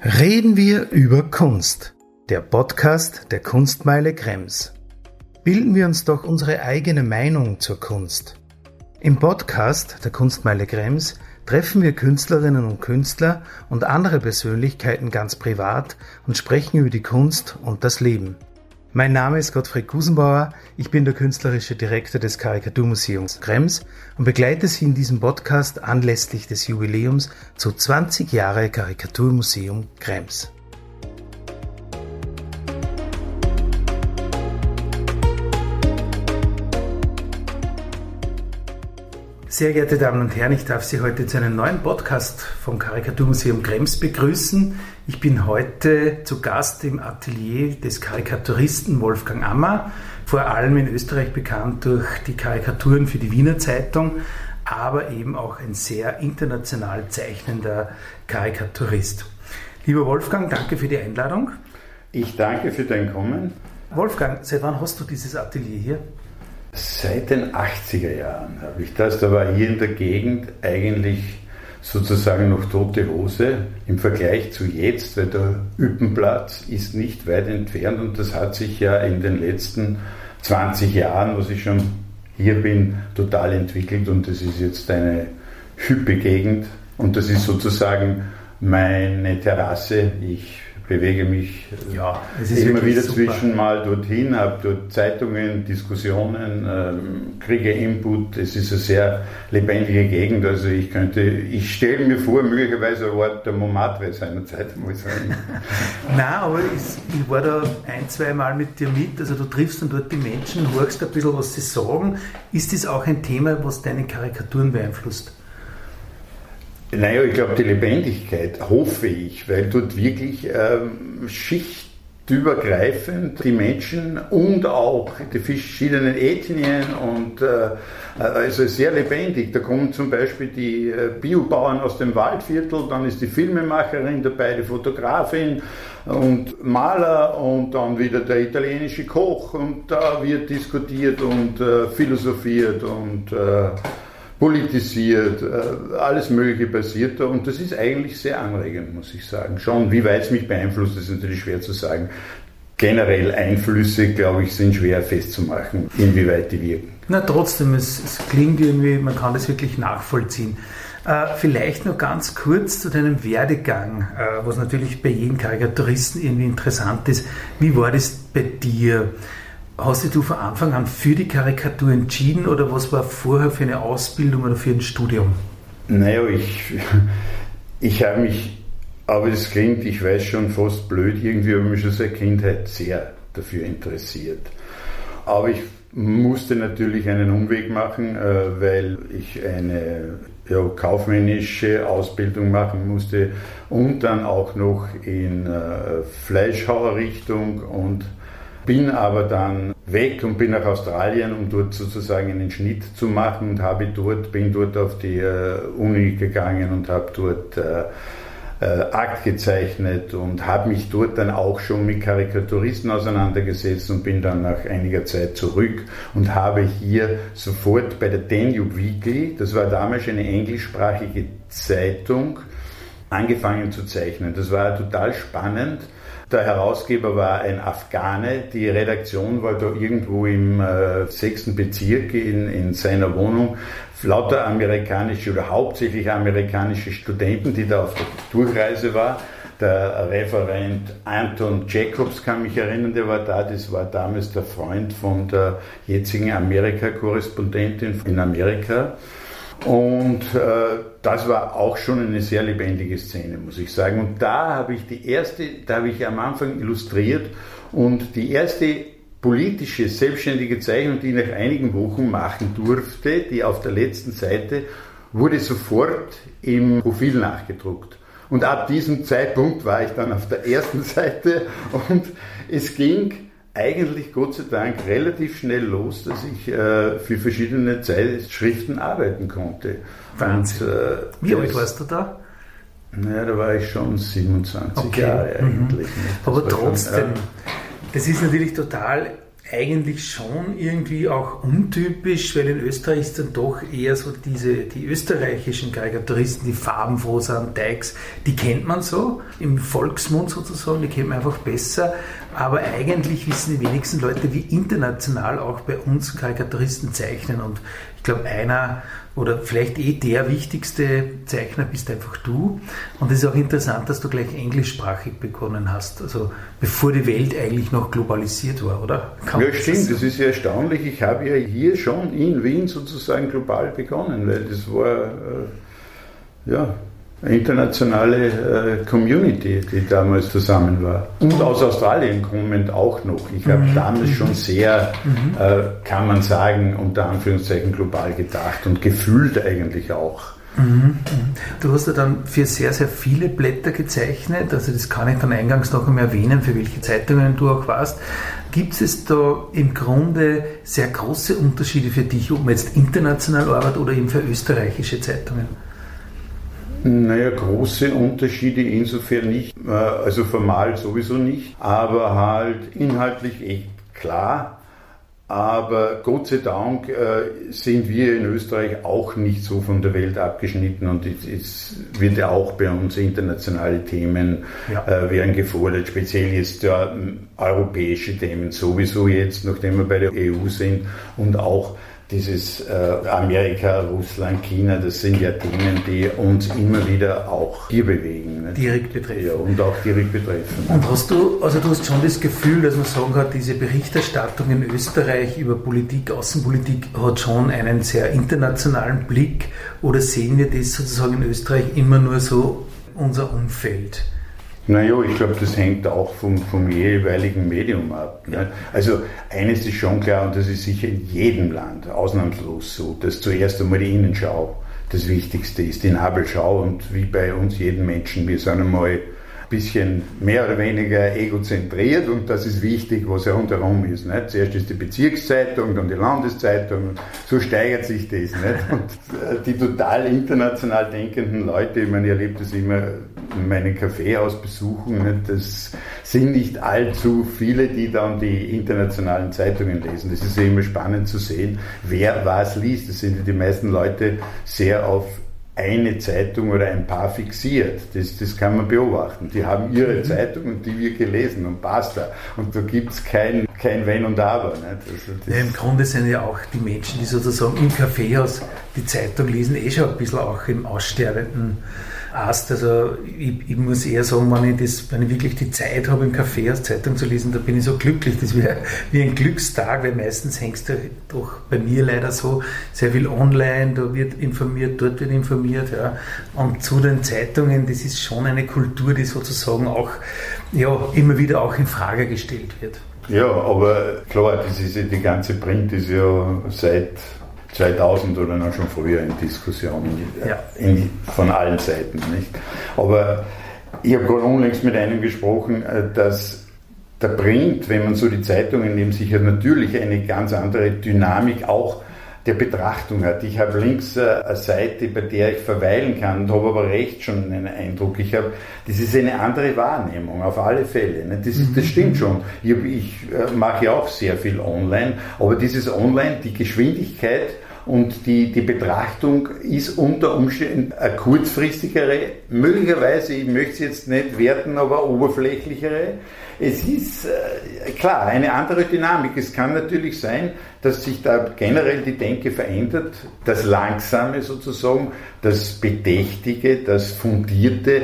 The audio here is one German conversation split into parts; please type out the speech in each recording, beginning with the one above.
Reden wir über Kunst. Der Podcast der Kunstmeile Krems. Bilden wir uns doch unsere eigene Meinung zur Kunst. Im Podcast der Kunstmeile Krems treffen wir Künstlerinnen und Künstler und andere Persönlichkeiten ganz privat und sprechen über die Kunst und das Leben. Mein Name ist Gottfried Gusenbauer, ich bin der künstlerische Direktor des Karikaturmuseums Krems und begleite Sie in diesem Podcast anlässlich des Jubiläums zu 20 Jahre Karikaturmuseum Krems. Sehr geehrte Damen und Herren, ich darf Sie heute zu einem neuen Podcast vom Karikaturmuseum Krems begrüßen. Ich bin heute zu Gast im Atelier des Karikaturisten Wolfgang Ammer, vor allem in Österreich bekannt durch die Karikaturen für die Wiener Zeitung, aber eben auch ein sehr international zeichnender Karikaturist. Lieber Wolfgang, danke für die Einladung. Ich danke für dein Kommen. Wolfgang, seit wann hast du dieses Atelier hier? Seit den 80er Jahren habe ich das. Da war hier in der Gegend eigentlich sozusagen noch tote Hose im Vergleich zu jetzt, weil der Üppenplatz ist nicht weit entfernt und das hat sich ja in den letzten 20 Jahren, was ich schon hier bin, total entwickelt und das ist jetzt eine hüppe Gegend und das ist sozusagen meine Terrasse. Ich bewege mich ja, immer wieder super. zwischen mal dorthin, habe dort Zeitungen, Diskussionen, ähm, kriege Input. Es ist eine sehr lebendige Gegend. Also ich könnte, ich stelle mir vor, möglicherweise ein Wort der Montmartre seiner Zeit mal sein. Nein, aber ich, ich war da ein, zwei Mal mit dir mit. Also du triffst dann dort die Menschen, hörst ein bisschen, was sie sagen. Ist das auch ein Thema, was deine Karikaturen beeinflusst? Naja, ich glaube, die Lebendigkeit hoffe ich, weil dort wirklich ähm, schichtübergreifend die Menschen und auch die verschiedenen Ethnien und äh, also sehr lebendig. Da kommen zum Beispiel die äh, Biobauern aus dem Waldviertel, dann ist die Filmemacherin dabei, die Fotografin und Maler und dann wieder der italienische Koch und da wird diskutiert und äh, philosophiert und äh, politisiert, äh, alles Mögliche passiert da und das ist eigentlich sehr anregend, muss ich sagen. Schon, wie weit es mich beeinflusst, ist natürlich schwer zu sagen. Generell Einflüsse, glaube ich, sind schwer festzumachen, inwieweit die wirken. Na, trotzdem, es, es klingt irgendwie, man kann das wirklich nachvollziehen. Äh, vielleicht noch ganz kurz zu deinem Werdegang, äh, was natürlich bei jedem Karikaturisten irgendwie interessant ist. Wie war das bei dir? Hast du von Anfang an für die Karikatur entschieden oder was war vorher für eine Ausbildung oder für ein Studium? Naja, ich, ich habe mich, aber das klingt, ich weiß schon fast blöd, irgendwie habe ich mich schon seit Kindheit sehr dafür interessiert. Aber ich musste natürlich einen Umweg machen, äh, weil ich eine ja, kaufmännische Ausbildung machen musste und dann auch noch in äh, Fleischhauerrichtung und bin aber dann weg und bin nach Australien, um dort sozusagen einen Schnitt zu machen und habe dort, bin dort auf die äh, Uni gegangen und habe dort äh, äh, Akt gezeichnet und habe mich dort dann auch schon mit Karikaturisten auseinandergesetzt und bin dann nach einiger Zeit zurück und habe hier sofort bei der Danube Weekly, das war damals eine englischsprachige Zeitung, angefangen zu zeichnen. Das war total spannend der Herausgeber war ein Afghane. Die Redaktion war da irgendwo im äh, sechsten Bezirk in, in seiner Wohnung. Lauter amerikanische oder hauptsächlich amerikanische Studenten, die da auf der Durchreise waren. Der Referent Anton Jacobs kann mich erinnern, der war da. Das war damals der Freund von der jetzigen Amerika-Korrespondentin in Amerika. Und äh, das war auch schon eine sehr lebendige Szene, muss ich sagen. Und da habe ich die erste, da habe ich am Anfang illustriert und die erste politische selbstständige Zeichnung, die ich nach einigen Wochen machen durfte, die auf der letzten Seite, wurde sofort im Profil nachgedruckt. Und ab diesem Zeitpunkt war ich dann auf der ersten Seite und es ging eigentlich Gott sei Dank relativ schnell los, dass ich äh, für verschiedene Zeitschriften arbeiten konnte. Wahnsinn. Und, äh, Wie alt warst du da? Naja, da war ich schon 27 okay. Jahre mhm. eigentlich. Mhm. Aber trotzdem, schon, ja. das ist natürlich total eigentlich schon irgendwie auch untypisch, weil in Österreich ist dann doch eher so diese, die österreichischen Karikaturisten, die farbenfroh sind, Dykes, die kennt man so, im Volksmund sozusagen, die kennt man einfach besser. Aber eigentlich wissen die wenigsten Leute, wie international auch bei uns Karikaturisten zeichnen. Und ich glaube, einer oder vielleicht eh der wichtigste Zeichner bist einfach du. Und es ist auch interessant, dass du gleich englischsprachig begonnen hast, also bevor die Welt eigentlich noch globalisiert war, oder? Kann ja, stimmt, das ist ja erstaunlich. Ich habe ja hier schon in Wien sozusagen global begonnen, weil das war, äh, ja, internationale äh, Community, die damals zusammen war. Und aus Australien kommend auch noch. Ich habe mhm. damals schon sehr, mhm. äh, kann man sagen, unter Anführungszeichen global gedacht und gefühlt eigentlich auch. Mhm. Du hast ja dann für sehr, sehr viele Blätter gezeichnet, also das kann ich dann eingangs noch einmal erwähnen, für welche Zeitungen du auch warst. Gibt es da im Grunde sehr große Unterschiede für dich, ob man jetzt international arbeitet oder eben für österreichische Zeitungen? Naja, große Unterschiede insofern nicht, äh, also formal sowieso nicht, aber halt inhaltlich echt klar. Aber Gott sei Dank äh, sind wir in Österreich auch nicht so von der Welt abgeschnitten und es wird ja auch bei uns internationale Themen ja. äh, werden gefordert, speziell jetzt ja, europäische Themen sowieso jetzt, nachdem wir bei der EU sind und auch dieses äh, Amerika, Russland, China, das sind ja Themen, die uns immer wieder auch hier bewegen. Nicht? Direkt betreffen. Ja, und auch direkt betreffen. Und hast du, also du hast schon das Gefühl, dass man sagen kann, diese Berichterstattung in Österreich über Politik, Außenpolitik hat schon einen sehr internationalen Blick oder sehen wir das sozusagen in Österreich immer nur so unser Umfeld? Naja, ich glaube, das hängt auch vom, vom jeweiligen Medium ab. Ne? Also eines ist schon klar, und das ist sicher in jedem Land ausnahmslos so, dass zuerst einmal die Innenschau das Wichtigste ist, die Nabelschau und wie bei uns jeden Menschen, wir sind einmal bisschen mehr oder weniger egozentriert und das ist wichtig, was ja rundherum ist. Nicht? Zuerst ist die Bezirkszeitung, dann die Landeszeitung, so steigert sich das. Nicht? Und äh, die total international denkenden Leute, ich meine, ich erlebe das immer in meinen Kaffeehausbesuchen, nicht? das sind nicht allzu viele, die dann die internationalen Zeitungen lesen. Das ist ja immer spannend zu sehen, wer was liest. Das sind die meisten Leute sehr auf eine Zeitung oder ein paar fixiert. Das, das kann man beobachten. Die haben ihre mhm. Zeitung und die wird gelesen und basta. Und da gibt es kein, kein Wenn und Aber. Also ja, Im Grunde sind ja auch die Menschen, die sozusagen im Kaffeehaus die Zeitung lesen, eh schon ein bisschen auch im aussterbenden Ast. Also ich, ich, muss eher sagen, wenn ich, das, wenn ich wirklich die Zeit habe, im Café als Zeitung zu lesen, da bin ich so glücklich. Das wäre wie ein Glückstag, weil meistens hängst du doch bei mir leider so sehr viel online, da wird informiert, dort wird informiert. Ja. Und zu den Zeitungen, das ist schon eine Kultur, die sozusagen auch ja, immer wieder auch in Frage gestellt wird. Ja, aber klar, das ist ja, die ganze Print ist ja seit 2000 oder noch schon früher in Diskussionen ja. in, von allen Seiten. Nicht? Aber ich habe gerade unlängst mit einem gesprochen, äh, dass der Print, wenn man so die Zeitungen nimmt, sich ja natürlich eine ganz andere Dynamik auch der Betrachtung hat. Ich habe links äh, eine Seite, bei der ich verweilen kann und habe aber rechts schon einen Eindruck. Ich habe, das ist eine andere Wahrnehmung, auf alle Fälle. Ne? Das, das mhm. stimmt schon. Ich, ich äh, mache ja auch sehr viel online, aber dieses Online, die Geschwindigkeit und die, die Betrachtung ist unter Umständen eine kurzfristigere, möglicherweise, ich möchte es jetzt nicht werten, aber oberflächlichere. Es ist äh, klar eine andere Dynamik. Es kann natürlich sein, dass sich da generell die Denke verändert, das Langsame sozusagen, das Bedächtige, das Fundierte,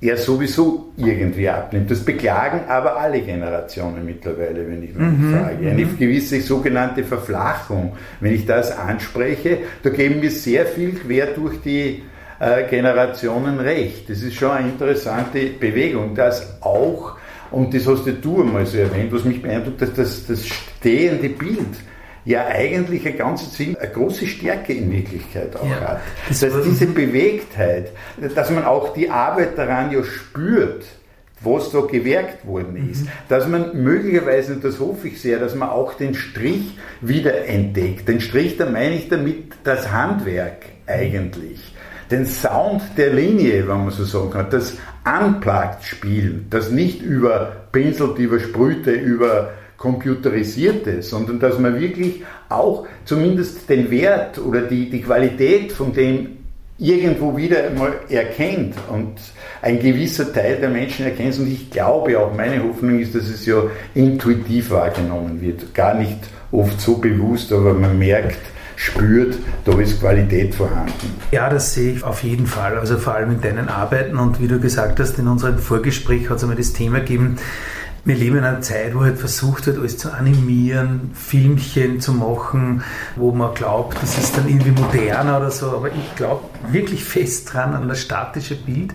er sowieso irgendwie abnimmt. Das beklagen aber alle Generationen mittlerweile, wenn ich mich mhm, frage. Eine mhm. gewisse sogenannte Verflachung, wenn ich das anspreche, da geben wir sehr viel quer durch die äh, Generationen recht. Das ist schon eine interessante Bewegung, dass auch, und das hast du einmal so erwähnt, was mich beeindruckt, dass das, das stehende Bild ja eigentlich eine ganz eine große Stärke in Wirklichkeit auch ja. hat. Dass diese Bewegtheit, dass man auch die Arbeit daran ja spürt, was da gewerkt worden ist. Mhm. Dass man möglicherweise, und das hoffe ich sehr, dass man auch den Strich wieder entdeckt. Den Strich, da meine ich damit das Handwerk eigentlich. Den Sound der Linie, wenn man so sagen kann. Das Unplugged-Spielen, das nicht über Pinselt, über Sprüte, über computerisierte, sondern dass man wirklich auch zumindest den Wert oder die, die Qualität von dem irgendwo wieder einmal erkennt und ein gewisser Teil der Menschen erkennt und ich glaube auch, meine Hoffnung ist, dass es ja intuitiv wahrgenommen wird, gar nicht oft so bewusst, aber man merkt, spürt, da ist Qualität vorhanden. Ja, das sehe ich auf jeden Fall. Also vor allem in deinen Arbeiten und wie du gesagt hast, in unserem Vorgespräch hat es einmal das Thema gegeben, wir leben in einer Zeit, wo halt versucht wird, alles zu animieren, Filmchen zu machen, wo man glaubt, das ist dann irgendwie moderner oder so. Aber ich glaube wirklich fest dran an das statische Bild,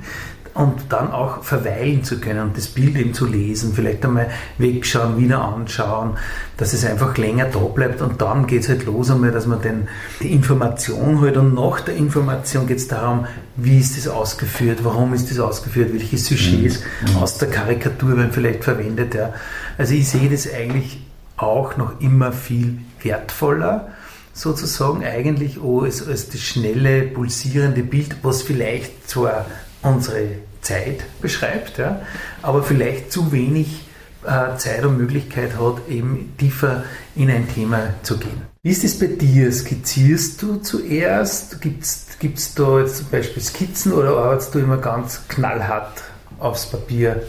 und dann auch verweilen zu können und das Bild eben zu lesen, vielleicht einmal wegschauen, wieder anschauen, dass es einfach länger da bleibt und dann geht es halt los einmal, dass man den, die Information halt und nach der Information geht es darum, wie ist das ausgeführt, warum ist das ausgeführt, welche Sujets mhm. aus der Karikatur werden vielleicht verwendet. Ja. Also ich sehe das eigentlich auch noch immer viel wertvoller sozusagen eigentlich als, als das schnelle, pulsierende Bild, was vielleicht zwar unsere Zeit beschreibt, ja, aber vielleicht zu wenig äh, Zeit und Möglichkeit hat, eben tiefer in ein Thema zu gehen. Wie ist es bei dir? Skizzierst du zuerst? Gibt es da jetzt zum Beispiel Skizzen oder arbeitest du immer ganz knallhart aufs Papier?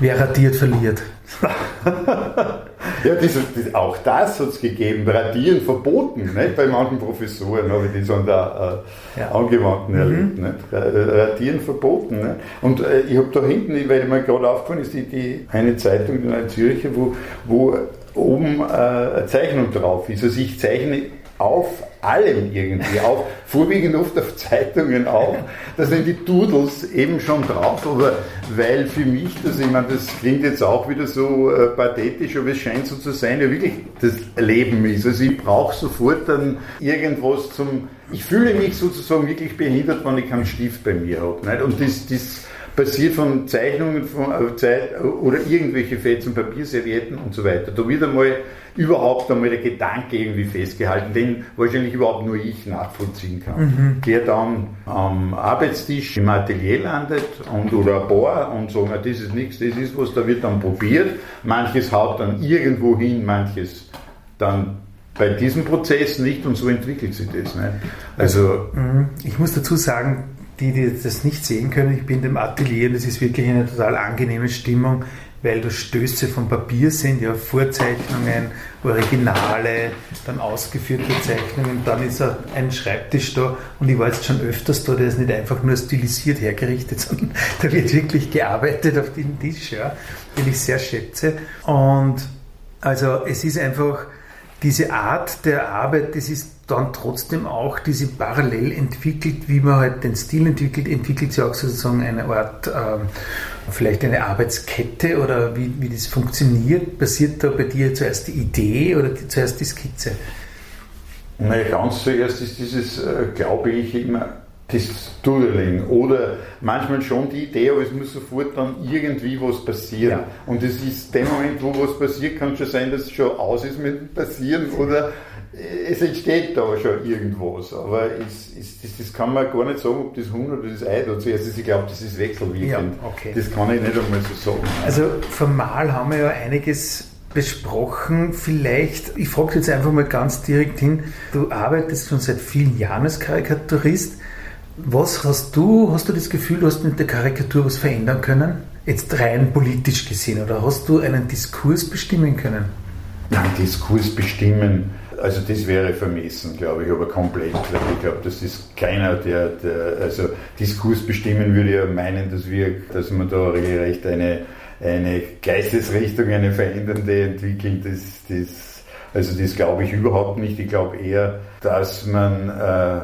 Wer radiert, verliert. ja, das, das, auch das hat es gegeben. Radieren verboten. Nicht? Bei manchen Professoren habe ich das an der äh, ja. Angewandten mhm. erlebt. Nicht? Radieren verboten. Nicht? Und äh, ich habe da hinten, weil mir gerade aufgefallen ist, die, die, eine Zeitung, Neue Zürcher, wo, wo oben äh, eine Zeichnung drauf ist. Also ich zeichne auf allem irgendwie, auch vorwiegend oft auf Zeitungen auch. Da sind die Doodles eben schon drauf, aber weil für mich das, ich meine, das klingt jetzt auch wieder so äh, pathetisch, aber es scheint so zu sein, ja wirklich das Leben ist. Also ich brauche sofort dann irgendwas zum, ich fühle mich sozusagen wirklich behindert, wenn ich keinen Stift bei mir habe. Und das, das passiert von Zeichnungen von, äh, Zeit, oder irgendwelche Fetzen, Papierservietten und so weiter. Da wird einmal überhaupt einmal der Gedanke irgendwie festgehalten, den wahrscheinlich überhaupt nur ich nachvollziehen kann. Mhm. Der dann am Arbeitstisch im Atelier landet und, oder ein Bohr und sagt, na, das ist nichts, das ist was, da wird dann probiert. Manches haut dann irgendwo hin, manches dann bei diesem Prozess nicht und so entwickelt sich das. Ne? Also, mhm. ich muss dazu sagen, die, die das nicht sehen können, ich bin im Atelier und es ist wirklich eine total angenehme Stimmung, weil da Stöße vom Papier sind, ja, Vorzeichnungen, Originale, dann ausgeführte Zeichnungen, dann ist ein Schreibtisch da und ich war jetzt schon öfters da, der ist nicht einfach nur stilisiert hergerichtet, sondern da wird wirklich gearbeitet auf dem Tisch, ja, den ich sehr schätze. Und also es ist einfach diese Art der Arbeit, das ist dann trotzdem auch diese parallel entwickelt, wie man halt den Stil entwickelt, entwickelt sich auch sozusagen eine Art, ähm, vielleicht eine Arbeitskette oder wie, wie das funktioniert. Passiert da bei dir zuerst die Idee oder die, zuerst die Skizze? Naja, ganz zuerst ist dieses, äh, glaube ich, immer das Doodling oder manchmal schon die Idee, aber es muss sofort dann irgendwie was passieren. Ja. Und es ist der Moment, wo was passiert, kann schon sein, dass es schon aus ist mit dem Passieren oder es entsteht da schon irgendwas, aber es, es, das, das, kann man gar nicht sagen, ob das Huhn oder das Ei da zuerst ist. Ich glaube, das ist wechselwirkend. Ja, okay. Das kann ich nicht einmal so sagen. Also formal haben wir ja einiges besprochen. Vielleicht, ich frage jetzt einfach mal ganz direkt hin, du arbeitest schon seit vielen Jahren als Karikaturist. Was hast du, hast du das Gefühl, du hast mit der Karikatur was verändern können? Jetzt rein politisch gesehen, oder hast du einen Diskurs bestimmen können? Nein, Diskurs bestimmen also das wäre vermessen, glaube ich, aber komplett. Ich glaube, das ist keiner, der, der also Diskurs bestimmen würde ja meinen, dass wir, dass man da recht eine, eine Geistesrichtung, eine verändernde entwickeln. Das, das, also das glaube ich überhaupt nicht. Ich glaube eher, dass man äh,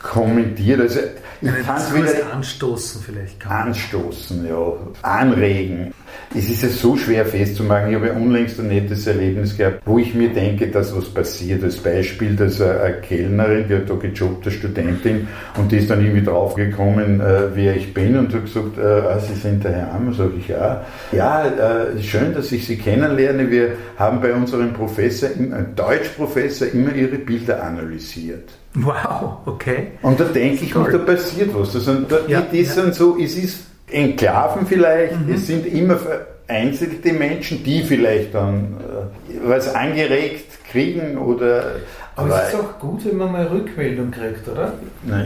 kommentiert. Also ich kann es wieder anstoßen vielleicht. Kann anstoßen, ja. Anregen. Es ist ja so schwer festzumachen. Ich habe ja unlängst ein nettes Erlebnis gehabt, wo ich mir denke, dass was passiert. Als Beispiel, dass eine Kellnerin, die hat da gejobbt, eine Studentin, und die ist dann irgendwie draufgekommen, äh, wer ich bin, und hat gesagt, äh, ah, Sie sind der Herr Ammer, sage ich, ja. Ja, äh, schön, dass ich Sie kennenlerne. Wir haben bei unserem Professor, Deutschprofessor, immer Ihre Bilder analysiert. Wow, okay. Und da denke ich mir, da passiert was. Also, da, ja, die, die ja. sind so, es ist Enklaven vielleicht, mhm. es sind immer vereinzelte Menschen, die vielleicht dann was angeregt kriegen oder. Aber, aber es ist auch gut, wenn man mal Rückmeldung kriegt, oder?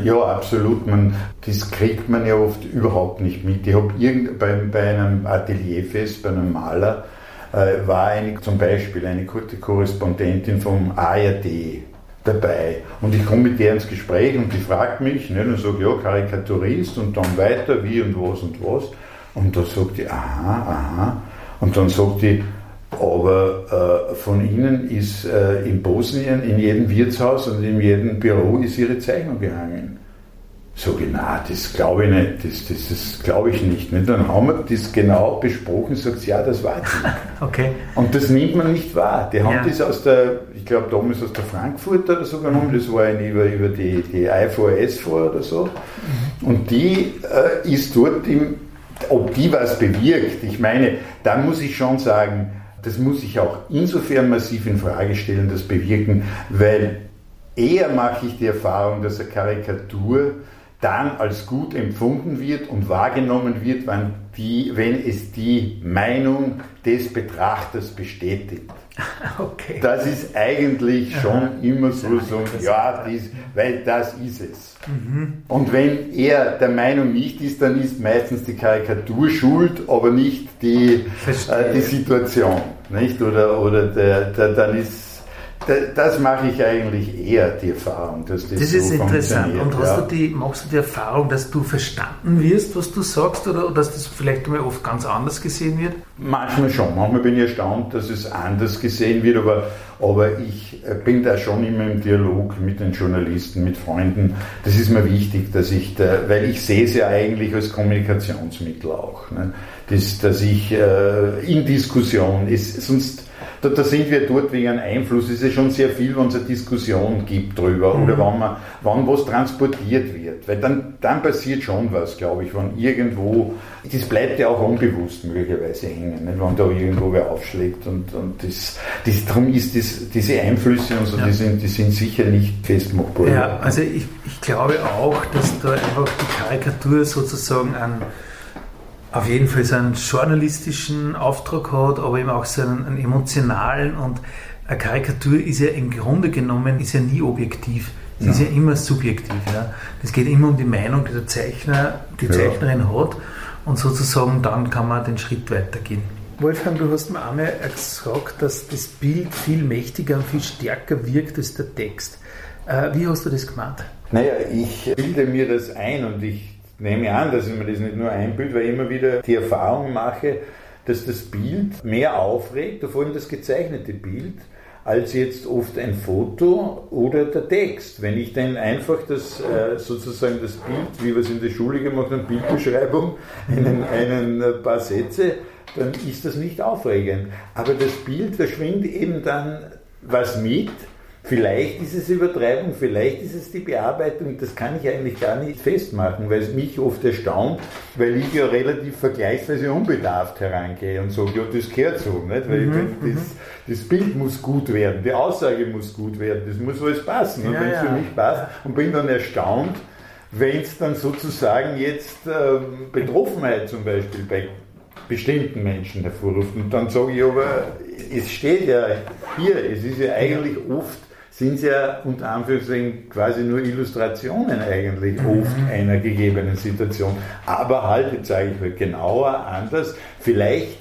Ja, absolut. Man, das kriegt man ja oft überhaupt nicht mit. Ich habe bei, bei einem Atelierfest, bei einem Maler, äh, war eine, zum Beispiel eine gute Korrespondentin vom ARD dabei. Und ich komme mit der ins Gespräch und die fragt mich, ne, dann sage ja, Karikaturist und dann weiter, wie und was und was. Und da sagt die, aha, aha. Und dann sagt die, aber äh, von Ihnen ist äh, in Bosnien in jedem Wirtshaus und in jedem Büro ist Ihre Zeichnung gehangen. So genau, das glaube ich nicht, das, das, das glaube ich nicht. Und dann haben wir das genau besprochen, sagt ja, das war okay. Und das nimmt man nicht wahr. Die haben ja. das aus der, ich glaube damals aus der Frankfurter oder so genommen, das war ein über, über die, die IVS vor oder so. Mhm. Und die äh, ist dort im, ob die was bewirkt, ich meine, dann muss ich schon sagen, das muss ich auch insofern massiv in Frage stellen, das bewirken, weil eher mache ich die Erfahrung, dass eine Karikatur dann als gut empfunden wird und wahrgenommen wird, wenn, die, wenn es die Meinung des Betrachters bestätigt. Okay. Das ist eigentlich schon Aha. immer so, so ja, dies, weil das ist es. Mhm. Und wenn er der Meinung nicht ist, dann ist meistens die Karikatur schuld, aber nicht die, äh, die Situation. Nicht? Oder, oder der, der, dann ist das mache ich eigentlich eher, die Erfahrung. Dass das das ist so interessant. Und hast ja. du die, machst du die Erfahrung, dass du verstanden wirst, was du sagst, oder, oder dass das vielleicht mal oft ganz anders gesehen wird? Manchmal schon. Manchmal bin ich erstaunt, dass es anders gesehen wird, aber, aber ich äh, bin da schon immer im Dialog mit den Journalisten, mit Freunden. Das ist mir wichtig, dass ich da, weil ich sehe es ja eigentlich als Kommunikationsmittel auch. Ne? Das, dass ich äh, in Diskussion ist, sonst da, da, sind wir dort wegen einem Einfluss. Es ist ja schon sehr viel, wenn es eine Diskussion gibt drüber mhm. oder wenn, man, wenn was transportiert wird. Weil dann, dann passiert schon was, glaube ich, wenn irgendwo, das bleibt ja auch unbewusst möglicherweise hängen, wenn da irgendwo wer aufschlägt. Und, und das, das, darum ist das, diese Einflüsse und so, ja. die, sind, die sind sicher nicht festmachbar. Ja, also ich, ich glaube auch, dass da einfach die Karikatur sozusagen an auf jeden Fall so einen journalistischen Auftrag hat, aber eben auch so einen, einen, emotionalen und eine Karikatur ist ja im Grunde genommen ist ja nie objektiv. Sie ja. ist ja immer subjektiv. Ja. Es geht immer um die Meinung, die der Zeichner, die ja. Zeichnerin hat und sozusagen dann kann man den Schritt weitergehen. Wolfgang, du hast mir einmal gesagt, dass das Bild viel mächtiger und viel stärker wirkt als der Text. Äh, wie hast du das gemacht? Naja, ich bilde mir das ein und ich nehme an, dass ich mir das nicht nur einbilde, weil ich immer wieder die Erfahrung mache, dass das Bild mehr aufregt, vor allem das gezeichnete Bild, als jetzt oft ein Foto oder der Text. Wenn ich dann einfach das äh, sozusagen das Bild, wie wir es in der Schule gemacht haben, Bildbeschreibung, einen, einen paar Sätze, dann ist das nicht aufregend. Aber das Bild, da schwingt eben dann was mit, Vielleicht ist es Übertreibung, vielleicht ist es die Bearbeitung, das kann ich eigentlich gar nicht festmachen, weil es mich oft erstaunt, weil ich ja relativ vergleichsweise unbedarft herangehe und sage, ja, das gehört so, nicht? weil mhm, das, mhm. das, Bild muss gut werden, die Aussage muss gut werden, das muss alles passen. Und ja, wenn es ja. für mich passt und bin dann erstaunt, wenn es dann sozusagen jetzt äh, Betroffenheit zum Beispiel bei bestimmten Menschen hervorruft. Und dann sage ich aber, es steht ja hier, es ist ja eigentlich oft sind es ja unter Anführungszeichen quasi nur Illustrationen eigentlich mhm. oft einer gegebenen Situation. Aber halt, jetzt sage ich mal genauer, anders, vielleicht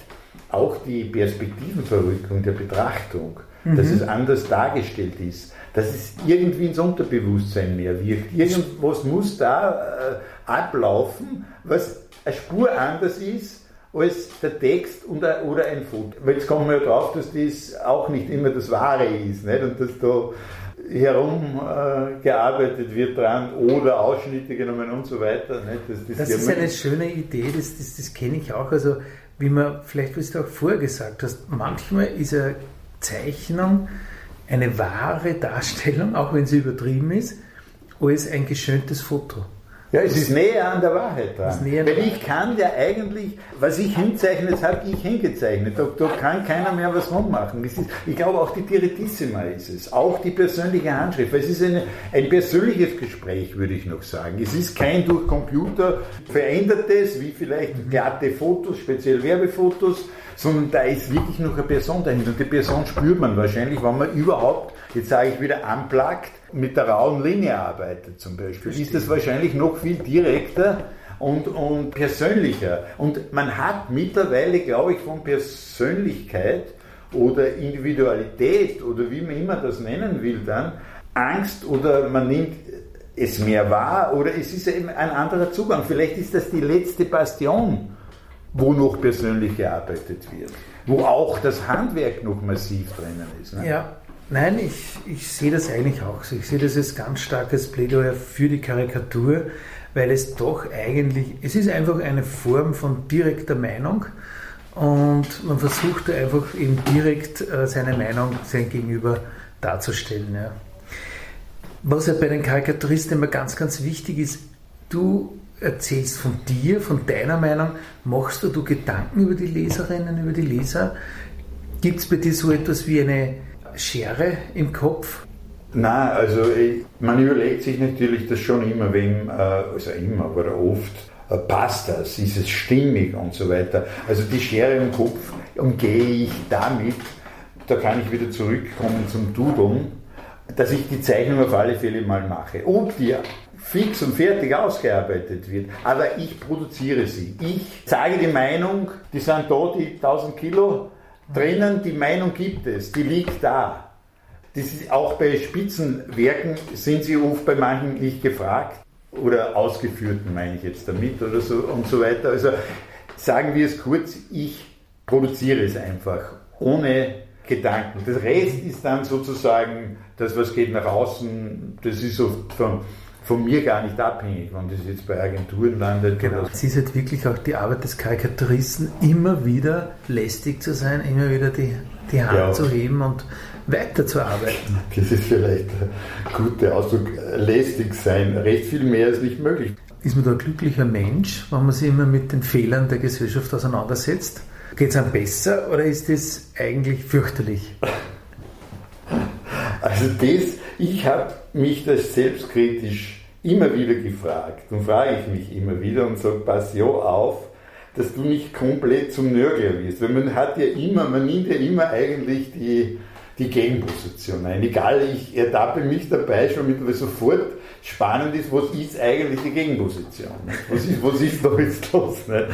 auch die Perspektivenverrückung der Betrachtung, mhm. dass es anders dargestellt ist, dass es irgendwie ins Unterbewusstsein mehr wirkt. Irgendwas muss da äh, ablaufen, was eine Spur anders ist als der Text oder, oder ein Foto. Weil jetzt kommen wir ja drauf, dass das auch nicht immer das Wahre ist nicht? und dass da herumgearbeitet äh, wird dran oder Ausschnitte genommen und so weiter. Nicht? Das, das, das ist eine schöne Idee, das, das, das kenne ich auch. Also wie man, vielleicht wie du auch vorher gesagt hast, manchmal ist eine Zeichnung eine wahre Darstellung, auch wenn sie übertrieben ist, als ein geschöntes Foto. Ja, es ist näher an der Wahrheit dran. Weil ich kann ja eigentlich, was ich hinzeichnet habe, ich hingezeichnet. Da, da kann keiner mehr was rummachen. Ist, ich glaube, auch die Direttissima ist es. Auch die persönliche Handschrift. Weil es ist eine, ein persönliches Gespräch, würde ich noch sagen. Es ist kein durch Computer verändertes, wie vielleicht glatte Fotos, speziell Werbefotos, sondern da ist wirklich noch eine Person dahinter. Und die Person spürt man wahrscheinlich, wenn man überhaupt, jetzt sage ich wieder, unplugged, mit der rauen Linie arbeitet zum Beispiel, ist das wahrscheinlich noch viel direkter und, und persönlicher. Und man hat mittlerweile, glaube ich, von Persönlichkeit oder Individualität oder wie man immer das nennen will dann, Angst oder man nimmt es mehr wahr oder es ist eben ein anderer Zugang. Vielleicht ist das die letzte Bastion, wo noch persönlich gearbeitet wird, wo auch das Handwerk noch massiv drinnen ist. Ne? Ja, nein, ich, ich sehe das eigentlich auch so. Ich sehe das als ganz starkes Plädoyer für die Karikatur, weil es doch eigentlich, es ist einfach eine Form von direkter Meinung und man versucht einfach eben direkt äh, seine Meinung sein Gegenüber darzustellen. Ja. Was ja bei den Karikaturisten immer ganz, ganz wichtig ist, du erzählst von dir, von deiner Meinung, machst du, du Gedanken über die Leserinnen, über die Leser? Gibt es bei dir so etwas wie eine Schere im Kopf? Nein, also ich, man überlegt sich natürlich das schon immer, wem, äh, also immer, aber oft, äh, passt das, ist es stimmig und so weiter. Also die Schere im Kopf umgehe ich damit, da kann ich wieder zurückkommen zum Dudeln, dass ich die Zeichnung auf alle Fälle mal mache. Ob die fix und fertig ausgearbeitet wird, aber ich produziere sie. Ich sage die Meinung, die sind da, die 1000 Kilo drinnen, die Meinung gibt es, die liegt da. Ist auch bei Spitzenwerken sind sie oft bei manchen nicht gefragt oder ausgeführten meine ich jetzt damit oder so und so weiter. Also sagen wir es kurz, ich produziere es einfach ohne Gedanken. Das Rest ist dann sozusagen das, was geht nach außen, das ist so von, von mir gar nicht abhängig, wenn das jetzt bei Agenturen landet. Genau. Es ist halt wirklich auch die Arbeit des Karikaturisten, immer wieder lästig zu sein, immer wieder die, die Hand ja. zu heben und weiterzuarbeiten. Das ist vielleicht ein guter Ausdruck. Lästig sein, recht viel mehr ist nicht möglich. Ist man da ein glücklicher Mensch, wenn man sich immer mit den Fehlern der Gesellschaft auseinandersetzt? Geht es einem besser oder ist das eigentlich fürchterlich? Also das, ich habe mich das selbstkritisch immer wieder gefragt und frage ich mich immer wieder und sage, pass ja auf, dass du nicht komplett zum Nörgler wirst. Weil man hat ja immer, man nimmt ja immer eigentlich die, die Gegenposition ein. Egal, ich ertappe mich dabei schon mit, sofort spannend ist, was ist eigentlich die Gegenposition? Was ist, was ist da jetzt los? Nicht?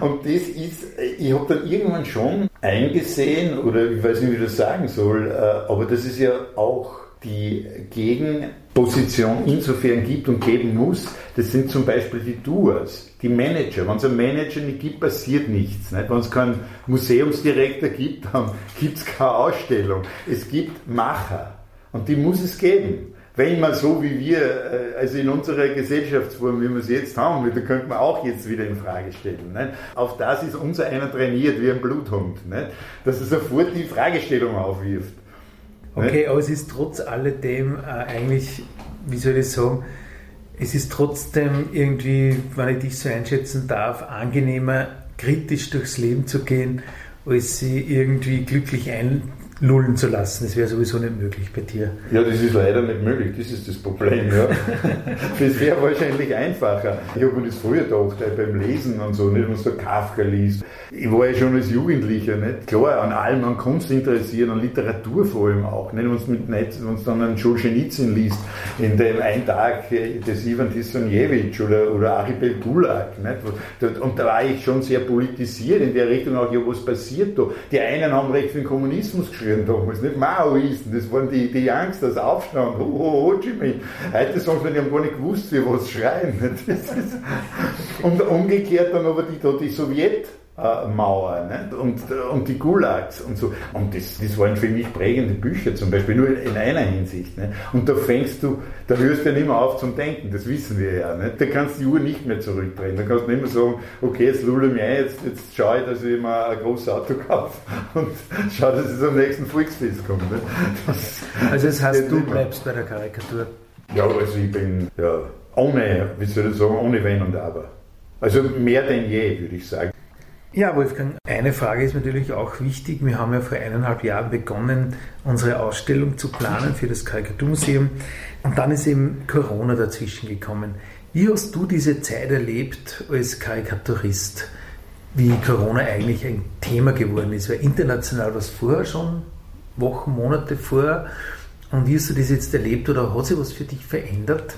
Und das ist, ich habe dann irgendwann schon eingesehen, oder ich weiß nicht, wie ich das sagen soll, äh, aber das ist ja auch die Gegenposition insofern gibt und geben muss, das sind zum Beispiel die Doers, die Manager. Wenn es einen Manager nicht gibt, passiert nichts. Nicht? Wenn es keinen Museumsdirektor gibt, dann gibt es keine Ausstellung. Es gibt Macher und die muss es geben wenn man so wie wir, äh, also in unserer Gesellschaftsform, wie wir es jetzt haben, da könnte man auch jetzt wieder in Frage stellen. Nicht? Auf das ist unser einer trainiert wie ein Bluthund, nicht? dass er sofort die Fragestellung aufwirft. Okay, nicht? aber es ist trotz alledem äh, eigentlich, wie soll ich sagen, es ist trotzdem irgendwie, wenn ich dich so einschätzen darf, angenehmer, kritisch durchs Leben zu gehen, als sie irgendwie glücklich ein, lullen zu lassen. Das wäre sowieso nicht möglich bei dir. Ja, das ist leider nicht möglich, das ist das Problem. Ja. das wäre wahrscheinlich einfacher. Ich habe mir das früher gedacht, äh, beim Lesen und so, nicht, wenn man so Kafka liest. Ich war ja schon als Jugendlicher, nicht? klar, an allem, an Kunst interessiert, an Literatur vor allem auch. Nicht, wenn du dann einen Solzhenitsyn liest, in dem ein Tag äh, des Ivan Tissanjewitsch oder, oder Archipel Gulag. Nicht? Und da war ich schon sehr politisiert in der Richtung auch, ja, was passiert da? Die einen haben recht für den Kommunismus geschrieben, geschrien damals, nicht Maoisten, das waren die, die Youngsters, Aufstand, ho, ho, Ho Chi Minh. Heute sagen sie, die haben gar nicht gewusst, wie was schreien. und umgekehrt dann aber die, die Sowjet, Mauer nicht? Und, und die Gulags und so. Und das, das waren für mich prägende Bücher, zum Beispiel nur in einer Hinsicht. Nicht? Und da fängst du, da hörst du ja nicht mehr auf zum Denken, das wissen wir ja. Nicht? Da kannst du die Uhr nicht mehr zurückdrehen. Da kannst du nicht mehr sagen, okay, jetzt lulle mich ein, jetzt, jetzt schaue ich, dass ich mir ein großes Auto kaufe und schaue, dass es am nächsten Volksfest kommt. Das also das heißt, du bleibst bei der Karikatur? Ja, also ich bin ja, ohne, wie soll ich sagen, ohne Wenn und Aber. Also mehr denn je, würde ich sagen. Ja, Wolfgang, eine Frage ist natürlich auch wichtig. Wir haben ja vor eineinhalb Jahren begonnen, unsere Ausstellung zu planen für das Karikaturmuseum. Und dann ist eben Corona dazwischen gekommen. Wie hast du diese Zeit erlebt als Karikaturist? wie Corona eigentlich ein Thema geworden ist. Weil international war es vorher schon, Wochen, Monate vorher. Und wie hast du das jetzt erlebt oder hat sich was für dich verändert?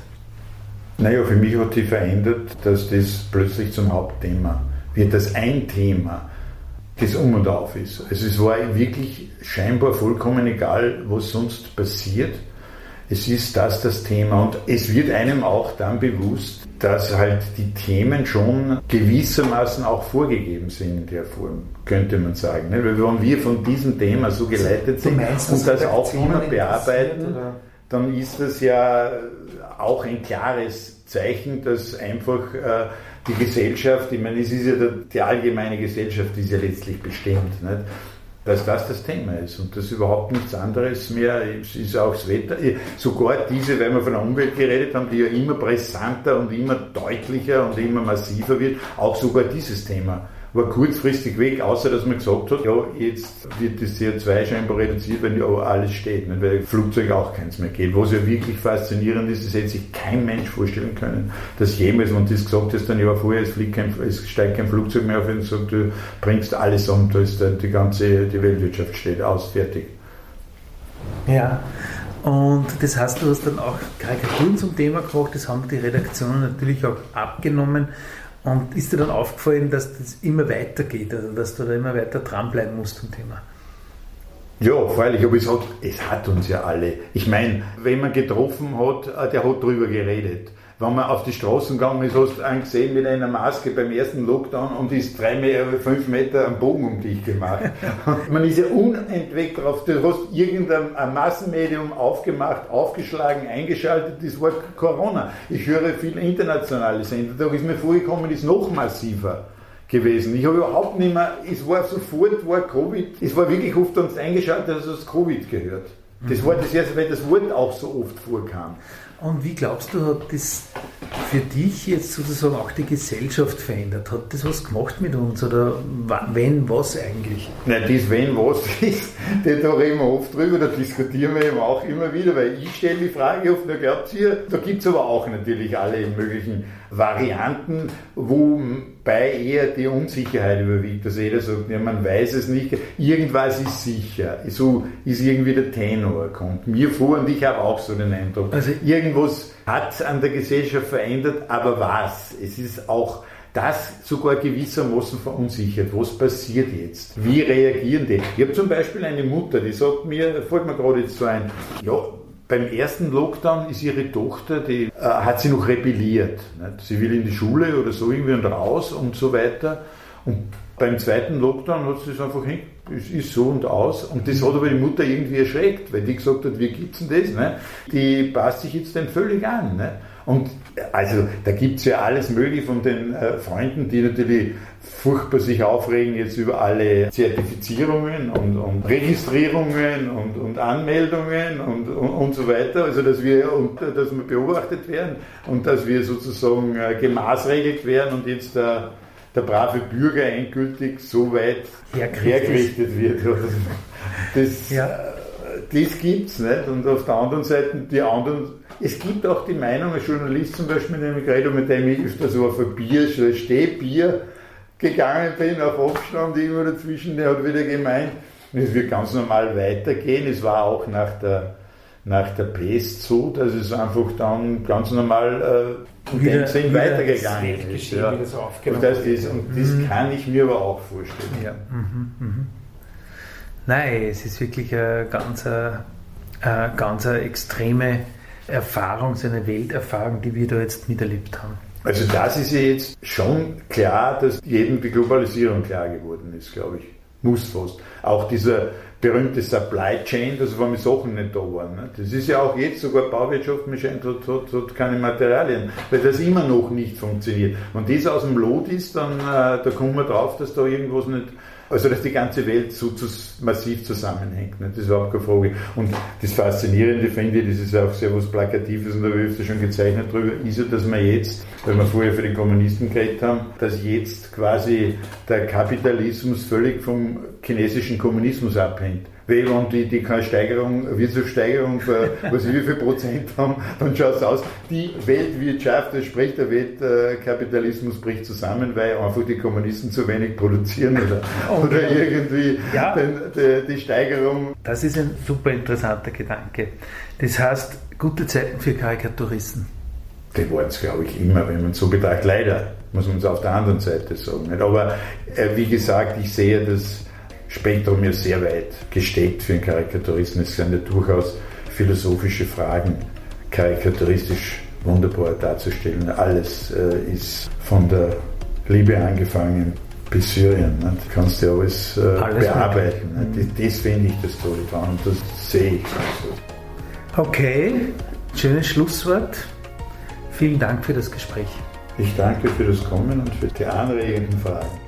Naja, für mich hat sich verändert, dass das plötzlich zum Hauptthema wird, dass ein Thema das um und auf ist. Also es war wirklich scheinbar vollkommen egal, was sonst passiert. Es ist das das Thema und es wird einem auch dann bewusst, dass halt die Themen schon gewissermaßen auch vorgegeben sind in der Form, könnte man sagen. Ne? Weil wenn wir von diesem Thema so geleitet sind meinst, und das auch immer bearbeiten, dann ist das ja auch ein klares Zeichen, dass einfach äh, die Gesellschaft, ich meine, es ist ja die allgemeine Gesellschaft, die ist ja letztlich bestimmt. Nicht? dass das das Thema ist und das überhaupt nichts anderes mehr es ist auch das Wetter. Sogar diese, weil wir von der Umwelt geredet haben, die ja immer brisanter und immer deutlicher und immer massiver wird, auch sogar dieses Thema war kurzfristig weg, außer dass man gesagt hat, ja, jetzt wird das CO2 scheinbar reduziert, wenn ja alles steht, nicht? weil Flugzeug auch keins mehr geht. Was ja wirklich faszinierend ist, das hätte sich kein Mensch vorstellen können, dass jemals, wenn das gesagt hast, dann ja vorher, es, fliegt kein, es steigt kein Flugzeug mehr auf und sagt, du bringst alles um, da ist die ganze die Weltwirtschaft steht aus, fertig. Ja, und das heißt, du hast dann auch Karikaturen zum Thema gemacht, das haben die Redaktionen natürlich auch abgenommen. Und ist dir dann aufgefallen, dass das immer weitergeht, also dass du da immer weiter dranbleiben musst zum Thema? Ja, freilich, aber es hat, es hat uns ja alle. Ich meine, wenn man getroffen hat, äh, der hat drüber geredet wenn man auf die Straßen gegangen ist, hast du einen gesehen mit einer Maske beim ersten Lockdown und ist drei Meter, fünf Meter am Bogen um dich gemacht. man ist ja unentwegt drauf. Du hast irgendein Massenmedium aufgemacht, aufgeschlagen, eingeschaltet, das war Corona. Ich höre viel internationale Sender, da ist mir vorgekommen, ist noch massiver gewesen. Ich habe überhaupt nicht mehr, es war sofort, war Covid, es war wirklich oft uns eingeschaltet, dass es Covid gehört. Das war das erste, weil das Wort auch so oft vorkam. Und wie glaubst du, hat das für dich jetzt sozusagen auch die Gesellschaft verändert? Hat das was gemacht mit uns oder wenn, was eigentlich? Nein, das wenn, was ist, da reden wir oft drüber, da diskutieren wir eben auch immer wieder, weil ich stelle die Frage oft, na glaubt ihr, da gibt es aber auch natürlich alle möglichen Varianten, wobei eher die Unsicherheit überwiegt. Also jeder sagt, ja, man weiß es nicht, irgendwas ist sicher. So ist irgendwie der Tenor, kommt mir vor und ich habe auch so den Eindruck. Also irgendwas hat an der Gesellschaft verändert, aber was? Es ist auch das sogar gewissermaßen verunsichert. Was passiert jetzt? Wie reagieren die? Ich habe zum Beispiel eine Mutter, die sagt mir, fällt mir gerade jetzt so ein, ja, beim ersten Lockdown ist ihre Tochter, die äh, hat sie noch rebelliert. Nicht? Sie will in die Schule oder so irgendwie und raus und so weiter. Und beim zweiten Lockdown hat es einfach hin, es ist so und aus. Und das hat aber die Mutter irgendwie erschreckt, weil die gesagt hat, wie gibt's denn das? Ne? Die passt sich jetzt dann völlig an. Ne? Und also da gibt es ja alles mögliche von den äh, Freunden, die natürlich furchtbar sich aufregen jetzt über alle Zertifizierungen und, und Registrierungen und, und Anmeldungen und, und, so weiter. Also dass wir und, dass wir beobachtet werden und dass wir sozusagen äh, gemaßregelt werden und jetzt der, der brave Bürger endgültig so weit hergerichtet wird. Das, ja. Das gibt es nicht. Und auf der anderen Seite die anderen es gibt auch die Meinung, ein Journalist zum Beispiel, mit dem ich geredet mit dem ich öfter so auf ein Bier, so ein Stehbier gegangen bin, auf Abstand irgendwo dazwischen, der hat wieder gemeint, es wird ganz normal weitergehen. Es war auch nach der, nach der Pest so, dass es einfach dann ganz normal äh, wieder, Sinn weitergegangen ist. Ja. So und das, ist, und das mhm. kann ich mir aber auch vorstellen. Ja. Mhm, mhm. Nein, es ist wirklich eine ganz, eine, eine ganz eine extreme Erfahrung, so eine Welterfahrung, die wir da jetzt miterlebt haben. Also das ist ja jetzt schon klar, dass jedem die Globalisierung klar geworden ist, glaube ich. Muss fast. Auch dieser berühmte Supply Chain, dass vor allem Sachen nicht da waren. Ne? Das ist ja auch jetzt sogar Bauwirtschaft, mir scheint, hat, hat, hat keine Materialien, weil das immer noch nicht funktioniert. Wenn das aus dem Lot ist, dann äh, da kommen wir drauf, dass da irgendwas nicht also, dass die ganze Welt so massiv zusammenhängt, ne? das ist überhaupt keine Frage. Und das Faszinierende finde ich, das ist auch sehr was Plakatives und da habe ich schon gezeichnet drüber, ist ja, dass wir jetzt, weil wir vorher für den Kommunisten geredet haben, dass jetzt quasi der Kapitalismus völlig vom chinesischen Kommunismus abhängt. Weil wenn die, die keine Steigerung, Wirtschaftssteigerung, für, was ich, wie viel Prozent haben, dann schaut es aus, die Weltwirtschaft, das spricht der Weltkapitalismus bricht zusammen, weil einfach die Kommunisten zu wenig produzieren oder, okay. oder irgendwie ja. den, die, die Steigerung. Das ist ein super interessanter Gedanke. Das heißt, gute Zeiten für Karikaturisten. Die waren es, glaube ich, immer, wenn man es so betrachtet. Leider, muss man es auf der anderen Seite sagen. Aber äh, wie gesagt, ich sehe das Spektrum ja sehr weit gesteckt für einen Karikaturisten. Es sind ja durchaus philosophische Fragen karikaturistisch wunderbar darzustellen. Alles äh, ist von der Liebe angefangen bis Syrien. Ne? Du kannst ja alles, äh, alles bearbeiten. Ne? Das, das finde ich das Tolle dran und das sehe ich so. Okay, schönes Schlusswort. Vielen Dank für das Gespräch. Ich danke für das Kommen und für die anregenden Fragen.